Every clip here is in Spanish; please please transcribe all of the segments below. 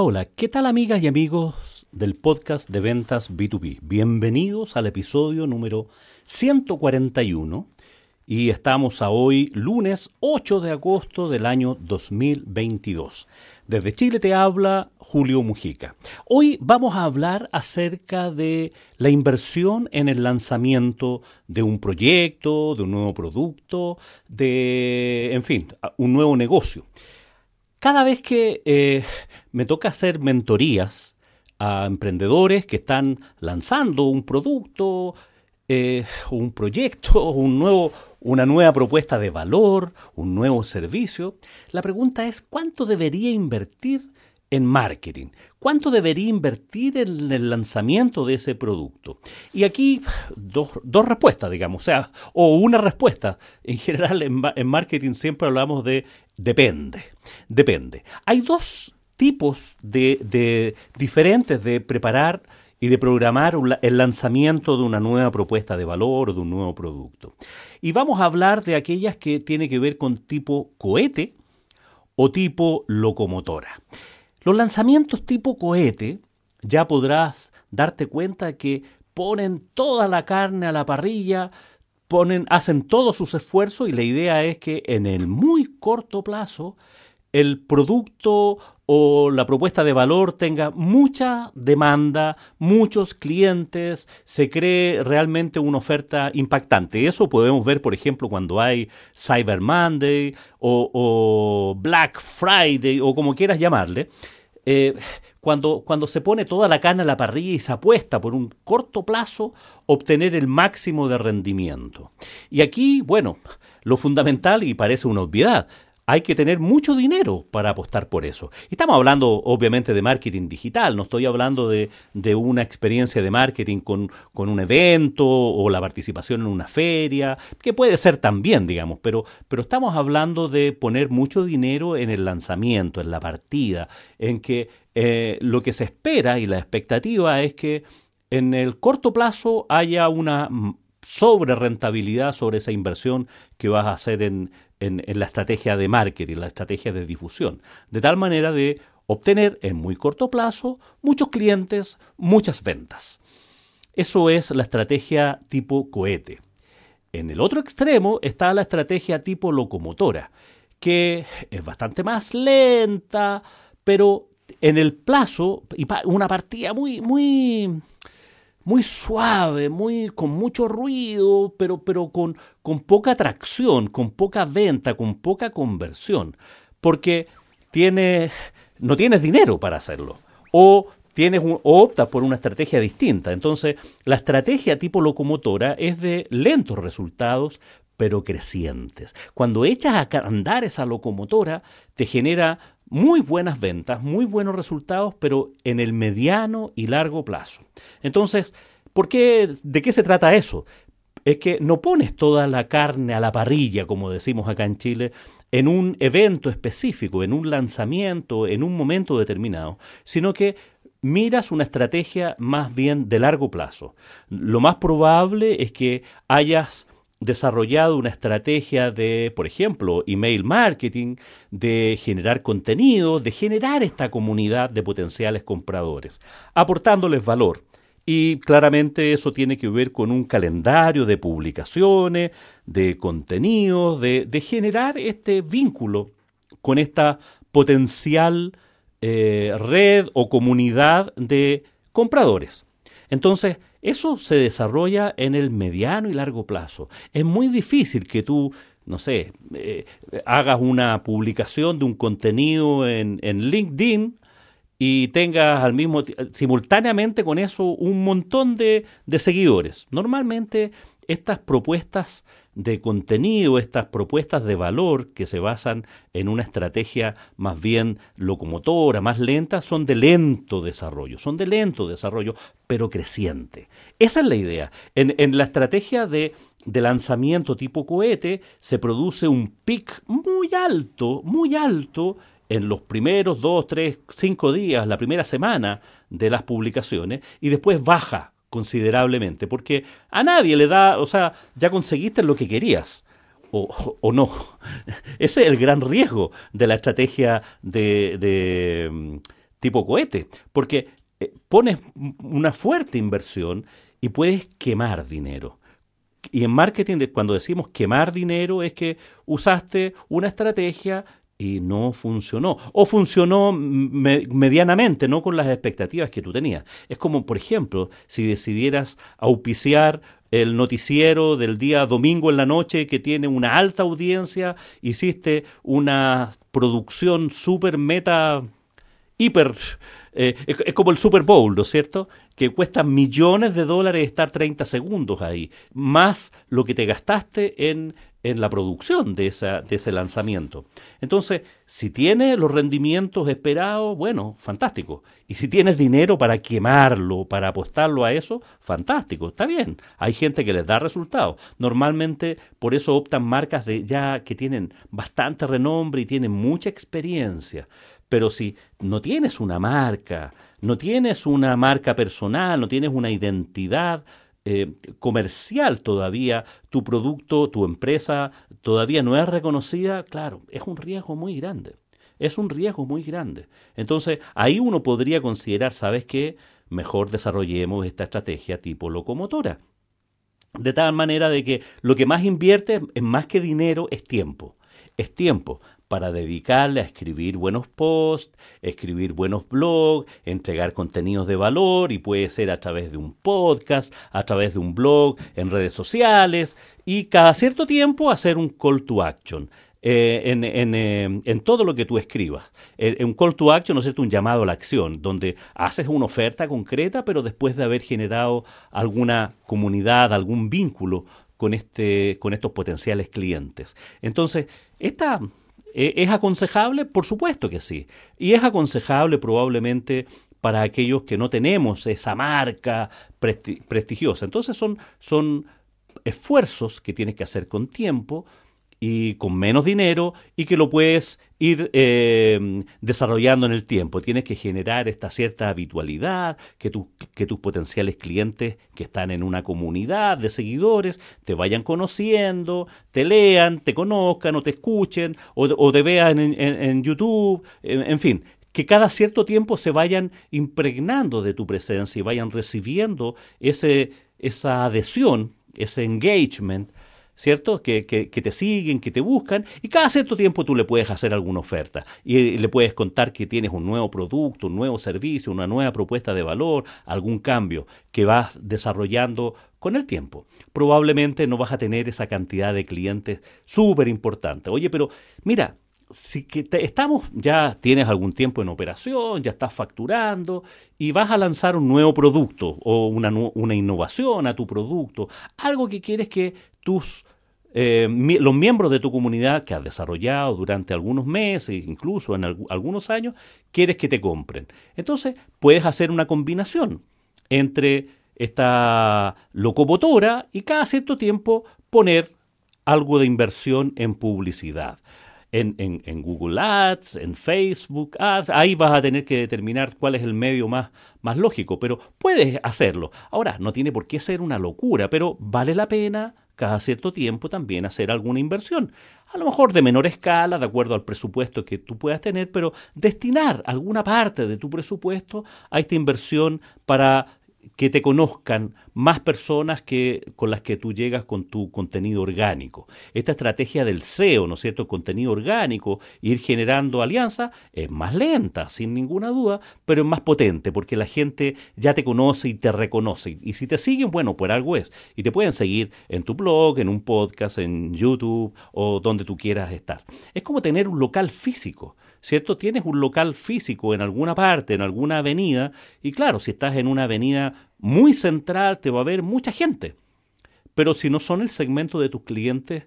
Hola, ¿qué tal amigas y amigos del podcast de ventas B2B? Bienvenidos al episodio número 141 y estamos a hoy lunes 8 de agosto del año 2022. Desde Chile te habla Julio Mujica. Hoy vamos a hablar acerca de la inversión en el lanzamiento de un proyecto, de un nuevo producto, de, en fin, un nuevo negocio. Cada vez que eh, me toca hacer mentorías a emprendedores que están lanzando un producto, eh, un proyecto, un nuevo, una nueva propuesta de valor, un nuevo servicio, la pregunta es ¿cuánto debería invertir en marketing? ¿Cuánto debería invertir en el lanzamiento de ese producto? Y aquí dos, respuestas, digamos, o sea, o una respuesta. En general, en, marketing siempre hablamos de depende. Depende. Hay dos tipos de, de diferentes de preparar y de programar el lanzamiento de una nueva propuesta de valor o de un nuevo producto. Y vamos a hablar de aquellas que tienen que ver con tipo cohete o tipo locomotora. Los lanzamientos tipo cohete ya podrás darte cuenta que ponen toda la carne a la parrilla, ponen, hacen todos sus esfuerzos y la idea es que en el muy corto plazo el producto o la propuesta de valor tenga mucha demanda, muchos clientes, se cree realmente una oferta impactante. Eso podemos ver, por ejemplo, cuando hay Cyber Monday o, Black Friday o como quieras llamarle. Eh, cuando, cuando se pone toda la carne a la parrilla y se apuesta por un corto plazo obtener el máximo de rendimiento. Y aquí, bueno, lo fundamental, y parece una obviedad, hay que tener mucho dinero para apostar por eso. Estamos hablando obviamente de marketing digital, no estoy hablando de, una experiencia de marketing con, un evento o la participación en una feria, que puede ser también, digamos, pero, pero estamos hablando de poner mucho dinero en el lanzamiento, en la partida, en que eh, lo que se espera y la expectativa es que en el corto plazo haya una sobre rentabilidad sobre esa inversión que vas a hacer en, en, la estrategia de marketing, la estrategia de difusión, de tal manera de obtener en muy corto plazo muchos clientes, muchas ventas. Eso es la estrategia tipo cohete. En el otro extremo está la estrategia tipo locomotora, que es bastante más lenta, pero en el plazo, y una partida muy, muy, muy suave, muy, con mucho ruido, pero, pero con, con poca atracción, con poca venta, con poca conversión, porque tiene, no tienes dinero para hacerlo. O tienes o optas por una estrategia distinta. Entonces, la estrategia tipo locomotora es de lentos resultados, pero crecientes. Cuando echas a andar esa locomotora, te genera muy buenas ventas, muy buenos resultados, pero en el mediano y largo plazo. Entonces, ¿por qué, ¿de qué se trata eso? Es que no pones toda la carne a la parrilla, como decimos acá en Chile, en un evento específico, en un lanzamiento, en un momento determinado, sino que miras una estrategia más bien de largo plazo. Lo más probable es que hayas desarrollado una estrategia de, por ejemplo, email marketing, de generar contenido, de generar esta comunidad de potenciales compradores, aportándoles valor. Y claramente eso tiene que ver con un calendario de publicaciones, de contenidos, de, generar este vínculo con esta potencial eh, red o comunidad de compradores. Entonces, eso se desarrolla en el mediano y largo plazo. Es muy difícil que tú, no sé, eh, hagas una publicación de un contenido en, LinkedIn y tengas al mismo simultáneamente con eso un montón de seguidores. Normalmente estas propuestas de contenido, estas propuestas de valor que se basan en una estrategia más bien locomotora, más lenta, son de lento desarrollo, son de lento desarrollo, pero creciente. Esa es la idea. En, la estrategia de, de lanzamiento tipo cohete se produce un pic muy alto, muy alto en los primeros dos, tres, cinco días, la primera semana de las publicaciones, y después baja considerablemente, porque a nadie le da, o sea, ya conseguiste lo que querías. o, no. Ese es el gran riesgo de la estrategia de, mm, tipo cohete, porque eh, pones una fuerte inversión y puedes quemar dinero. Y en marketing, cuando decimos quemar dinero, es que usaste una estrategia y no funcionó. O funcionó medianamente, no con las expectativas que tú tenías. Es como, por ejemplo, si decidieras auspiciar el noticiero del día domingo en la noche que tiene una alta audiencia, hiciste una producción súper meta, hiper... Eh, es, como el Super Bowl, ¿no es cierto? Que cuesta millones de dólares estar 30 segundos ahí, más lo que te gastaste en en la producción de, esa, de ese lanzamiento. Entonces, si tienes los rendimientos esperados, bueno, fantástico. Y si tienes dinero para quemarlo, para apostarlo a eso, fantástico, está bien. Hay gente que les da resultados. Normalmente por eso optan marcas de ya que tienen bastante renombre y tienen mucha experiencia. Pero si no tienes una marca, no tienes una marca personal, no tienes una identidad, eh, comercial todavía, tu producto, tu empresa todavía no es reconocida, claro, es un riesgo muy grande. Es un riesgo muy grande. Entonces, ahí uno podría considerar, ¿sabes qué? Mejor desarrollemos esta estrategia tipo locomotora. De tal manera de que lo que más invierte en más que dinero es tiempo. Es tiempo para dedicarle a escribir buenos posts, escribir buenos blogs, entregar contenidos de valor y puede ser a través de un podcast, a través de un blog, en redes sociales y cada cierto tiempo hacer un call to action. Eh, en, eh, en, todo lo que tú escribas. Eh, un call to action, ¿no es cierto? Un llamado a la acción, donde haces una oferta concreta, pero después de haber generado alguna comunidad, algún vínculo con, este, con estos potenciales clientes. Entonces, esta, ¿E, ¿Es aconsejable? Por supuesto que sí. Y es aconsejable probablemente para aquellos que no tenemos esa marca prestigiosa. Entonces son, son esfuerzos que tienes que hacer con tiempo, y con menos dinero y que lo puedes ir eh, desarrollando en el tiempo. Tienes que generar esta cierta habitualidad, que, que tus potenciales clientes que están en una comunidad de seguidores te vayan conociendo, te lean, te conozcan o te escuchen o, te vean en, YouTube, en fin, que cada cierto tiempo se vayan impregnando de tu presencia y vayan recibiendo ese, esa adhesión, ese engagement ¿cierto? Que, que, te siguen, que te buscan, y cada cierto tiempo tú le puedes hacer alguna oferta y le puedes contar que tienes un nuevo producto, un nuevo servicio, una nueva propuesta de valor, algún cambio que vas desarrollando con el tiempo. Probablemente no vas a tener esa cantidad de clientes súper importante. Oye, pero mira, si que estamos, ya tienes algún tiempo en operación, ya estás facturando y vas a lanzar un nuevo producto o una, una innovación a tu producto, algo que quieres que tus eh, los miembros de tu comunidad que has desarrollado durante algunos meses, incluso en algunos años, quieres que te compren. Entonces, puedes hacer una combinación entre esta locomotora y cada cierto tiempo poner algo de inversión en publicidad. En, en, Google Ads, en Facebook Ads, ahí vas a tener que determinar cuál es el medio más, más lógico, pero puedes hacerlo. Ahora, no tiene por qué ser una locura, pero vale la pena cada cierto tiempo también hacer alguna inversión. A lo mejor de menor escala, de acuerdo al presupuesto que tú puedas tener, pero destinar alguna parte de tu presupuesto a esta inversión para que te conozcan más personas que con las que tú llegas con tu contenido orgánico. Esta estrategia del SEO, ¿no es cierto?, contenido orgánico, ir generando alianzas, es más lenta, sin ninguna duda, pero es más potente porque la gente ya te conoce y te reconoce. Y si te siguen, bueno, por algo es. Y te pueden seguir en tu blog, en un podcast, en YouTube o donde tú quieras estar. Es como tener un local físico. ¿Cierto? Tienes un local físico en alguna parte, en alguna avenida, y claro, si estás en una avenida muy central, te va a ver mucha gente. Pero si no son el segmento de tus clientes,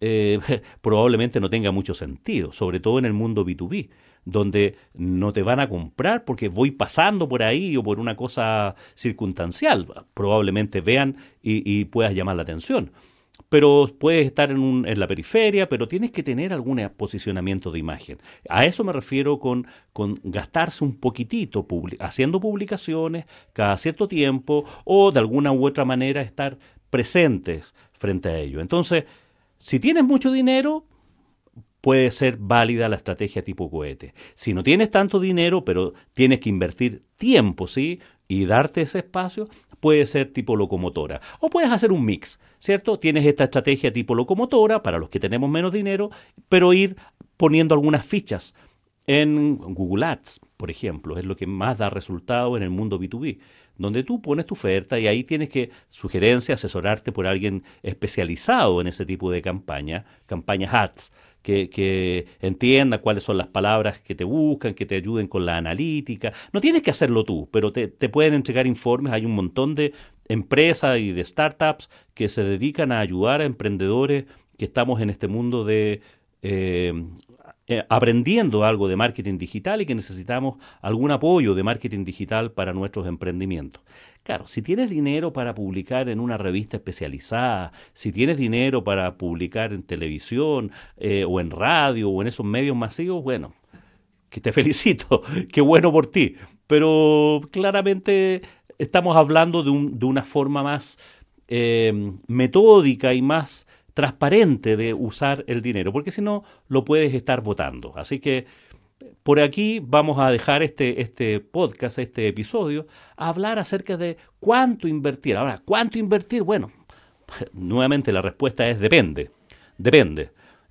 eh, probablemente no tenga mucho sentido, sobre todo en el mundo B2B, donde no te van a comprar porque voy pasando por ahí o por una cosa circunstancial. Probablemente vean y puedas llamar la atención pero puedes estar en, un, en, la periferia, pero tienes que tener algún posicionamiento de imagen. A eso me refiero con, con gastarse un poquitito haciendo publicaciones cada cierto tiempo o de alguna u otra manera estar presentes frente a ello. Entonces, si tienes mucho dinero, puede ser válida la estrategia tipo cohete. Si no tienes tanto dinero, pero tienes que invertir tiempo, ¿sí? Y darte ese espacio, puede ser tipo locomotora. O puedes hacer un mix, ¿cierto? Tienes esta estrategia tipo locomotora para los que tenemos menos dinero, pero ir poniendo algunas fichas en Google Ads, por ejemplo, es lo que más da resultado en el mundo B2B, donde tú pones tu oferta y ahí tienes que sugerencia, asesorarte por alguien especializado en ese tipo de campaña, campañas ads, que, entienda cuáles son las palabras que te buscan, que te ayuden con la analítica. No tienes que hacerlo tú, pero te, te pueden entregar informes. Hay un montón de empresas y de startups que se dedican a ayudar a emprendedores que estamos en este mundo de eh, eh, aprendiendo algo de marketing digital y que necesitamos algún apoyo de marketing digital para nuestros emprendimientos. Claro, si tienes dinero para publicar en una revista especializada, si tienes dinero para publicar en televisión eh, o en radio o en esos medios masivos, bueno, que te felicito, qué bueno por ti. Pero claramente estamos hablando de, un, de una forma más eh, metódica y más transparente de usar el dinero, porque si no lo puedes estar votando. Así que por aquí vamos a dejar este, este podcast, este episodio, a hablar acerca de cuánto invertir. Ahora, ¿cuánto invertir? Bueno, nuevamente la respuesta es depende, depende.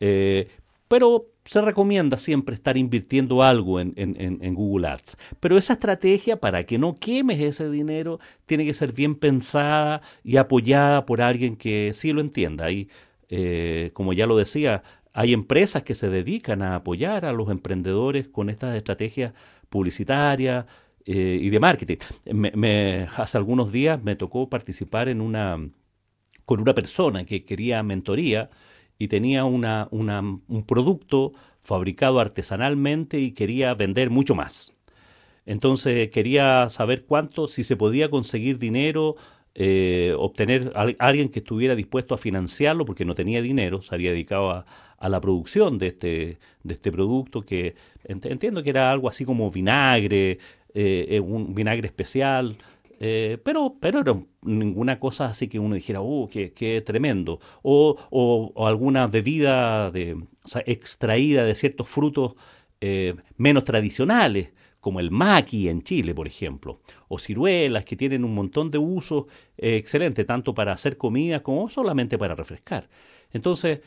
Eh, pero se recomienda siempre estar invirtiendo algo en, en, Google Ads. Pero esa estrategia para que no quemes ese dinero tiene que ser bien pensada y apoyada por alguien que sí lo entienda. Y eh, como ya lo decía, hay empresas que se dedican a apoyar a los emprendedores con estas estrategias publicitarias eh, y de marketing. Me, hace algunos días me tocó participar en una con una persona que quería mentoría y tenía una, un producto fabricado artesanalmente y quería vender mucho más. Entonces quería saber cuánto, si se podía conseguir dinero, eh, obtener a alguien que estuviera dispuesto a financiarlo porque no tenía dinero, se había dedicado a, la producción de este, de este producto que entiendo que era algo así como vinagre, eh, eh, un vinagre especial. Pero, pero era ninguna cosa así que uno dijera, oh, qué, tremendo. O, alguna bebida de, extraída de ciertos frutos menos tradicionales como el maqui en Chile, por ejemplo, o ciruelas que tienen un montón de usos eh, excelentes, tanto para hacer comida como solamente para refrescar. Entonces,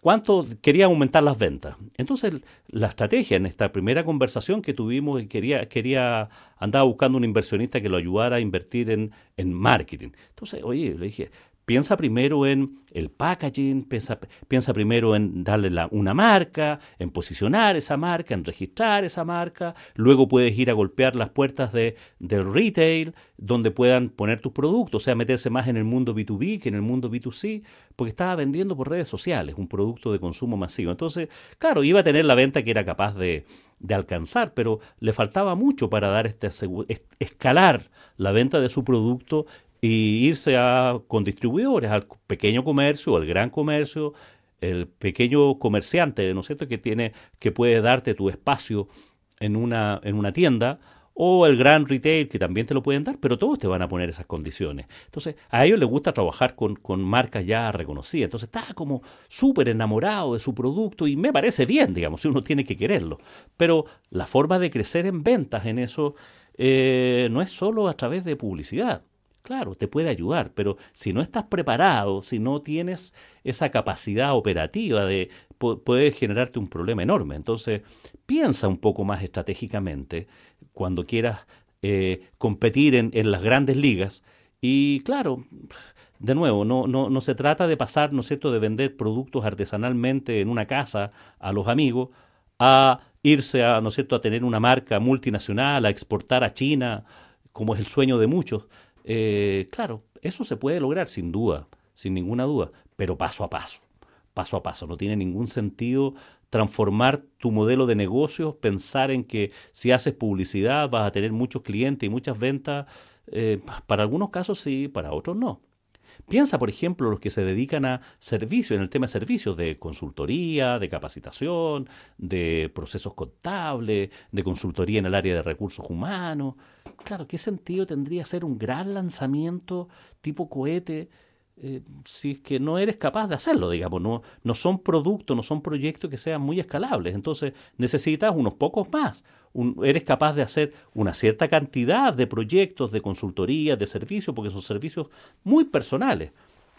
¿cuánto quería aumentar las ventas? Entonces, la estrategia en esta primera conversación que tuvimos, quería, quería, andaba buscando un inversionista que lo ayudara a invertir en, en marketing. Entonces, oye, le dije, Piensa primero en el packaging, piensa, primero en darle una marca, en posicionar esa marca, en registrar esa marca. Luego puedes ir a golpear las puertas de, del retail, donde puedan poner tus productos, o sea, meterse más en el mundo B2B que en el mundo B2C, porque estaba vendiendo por redes sociales un producto de consumo masivo. Entonces, claro, iba a tener la venta que era capaz de, de alcanzar, pero le faltaba mucho para dar este, escalar la venta de su producto y irse a, con distribuidores al pequeño comercio, al gran comercio, el pequeño comerciante, ¿no es cierto?, que tiene, que puede darte tu espacio en una, en una tienda, o el gran retail que también te lo pueden dar, pero todos te van a poner esas condiciones. Entonces, a ellos les gusta trabajar con, con marcas ya reconocidas. Entonces, está como súper enamorado de su producto y me parece bien, digamos, si uno tiene que quererlo. Pero la forma de crecer en ventas en eso eh, no es solo a través de publicidad. Claro, te puede ayudar, pero si no estás preparado, si no tienes esa capacidad operativa de puede generarte un problema enorme. Entonces, piensa un poco más estratégicamente cuando quieras eh, competir en, las grandes ligas. Y claro, de nuevo, no, no, no se trata de pasar, ¿no es cierto?, de vender productos artesanalmente en una casa a los amigos, a irse a, ¿no es cierto?, a tener una marca multinacional, a exportar a China, como es el sueño de muchos eh, claro, eso se puede lograr sin duda, sin ninguna duda, pero paso a paso, paso a paso. No tiene ningún sentido transformar tu modelo de negocios, pensar en que si haces publicidad vas a tener muchos clientes y muchas ventas. Eh, para algunos casos sí, para otros no. Piensa, por ejemplo, los que se dedican a servicios, en el tema de servicios de consultoría, de capacitación, de procesos contables, de consultoría en el área de recursos humanos. Claro, ¿qué sentido tendría hacer un gran lanzamiento tipo cohete eh, si es que no eres capaz de hacerlo, digamos, no, no son productos, no son proyectos que sean muy escalables, entonces necesitas unos pocos más, eres capaz de hacer una cierta cantidad de proyectos, de consultoría, de servicios, porque son servicios muy personales.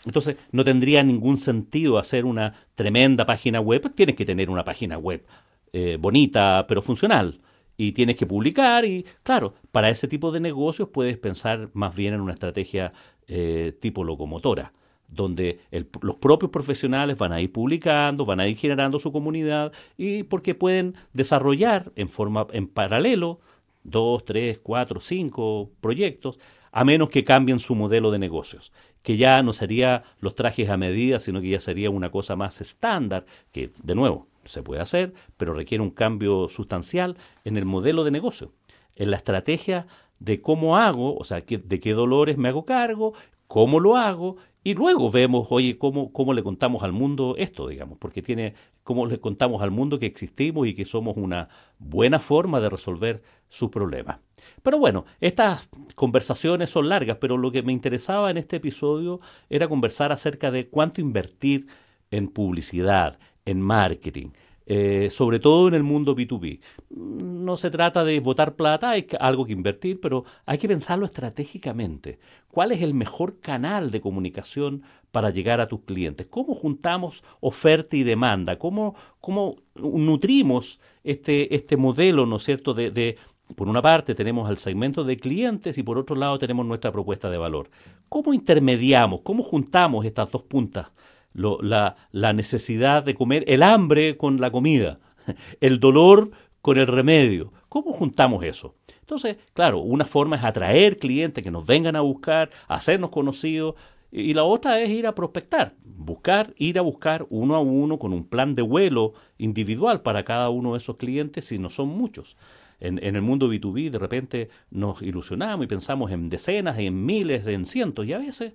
Entonces, no tendría ningún sentido hacer una tremenda página web. Tienes que tener una página web eh, bonita, pero funcional. Y tienes que publicar y, claro, para ese tipo de negocios puedes pensar más bien en una estrategia eh, tipo locomotora, donde los propios profesionales van a ir publicando, van a ir generando su comunidad y porque pueden desarrollar en forma en paralelo dos, tres, cuatro, cinco proyectos, a menos que cambien su modelo de negocios que ya no sería los trajes a medida, sino que ya sería una cosa más estándar, que de nuevo se puede hacer, pero requiere un cambio sustancial en el modelo de negocio, en la estrategia de cómo hago, o sea, de qué dolores me hago cargo, cómo lo hago, y luego vemos, oye, cómo, cómo le contamos al mundo esto, digamos, porque tiene, cómo le contamos al mundo que existimos y que somos una buena forma de resolver su problema. Pero bueno, estas conversaciones son largas, pero lo que me interesaba en este episodio era conversar acerca de cuánto invertir en publicidad, en marketing, eh, sobre todo en el mundo B2B. No se trata de botar plata, hay algo que invertir, pero hay que pensarlo estratégicamente. ¿Cuál es el mejor canal de comunicación para llegar a tus clientes? ¿Cómo juntamos oferta y demanda? ¿Cómo, cómo nutrimos este, este modelo, ¿no es cierto?, de, de por una parte tenemos el segmento de clientes y por otro lado tenemos nuestra propuesta de valor. ¿Cómo intermediamos? ¿Cómo juntamos estas dos puntas la, la necesidad de comer, el hambre con la comida, el dolor con el remedio. ¿Cómo juntamos eso? Entonces, claro, una forma es atraer clientes que nos vengan a buscar, hacernos conocidos, y la otra es ir a prospectar, buscar, ir a buscar uno a uno con un plan de vuelo individual para cada uno de esos clientes si no son muchos. En, en, el mundo B2B de repente nos ilusionamos y pensamos en decenas, en miles, en cientos, y a veces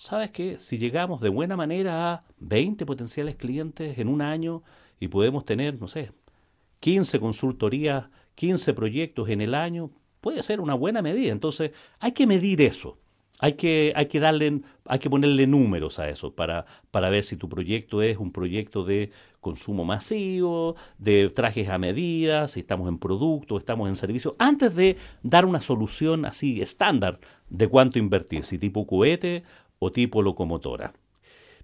¿sabes qué? Si llegamos de buena manera a 20 potenciales clientes en un año y podemos tener, no sé, 15 consultorías, 15 proyectos en el año, puede ser una buena medida. Entonces, hay que medir eso. Hay que, hay que darle, hay que ponerle números a eso para, para ver si tu proyecto es un proyecto de consumo masivo, de trajes a medida, si estamos en producto, estamos en servicio, antes de dar una solución así estándar de cuánto invertir, si tipo cohete o tipo locomotora.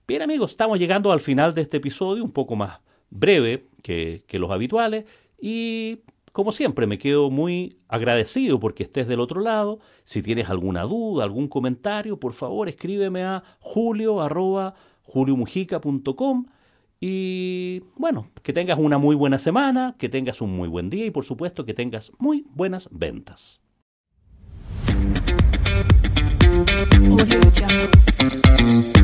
Bien amigos, estamos llegando al final de este episodio, un poco más breve que, los habituales y como siempre me quedo muy agradecido porque estés del otro lado. Si tienes alguna duda, algún comentario, por favor escríbeme a julio y bueno, que tengas una muy buena semana, que tengas un muy buen día y por supuesto que tengas muy buenas ventas. Müzik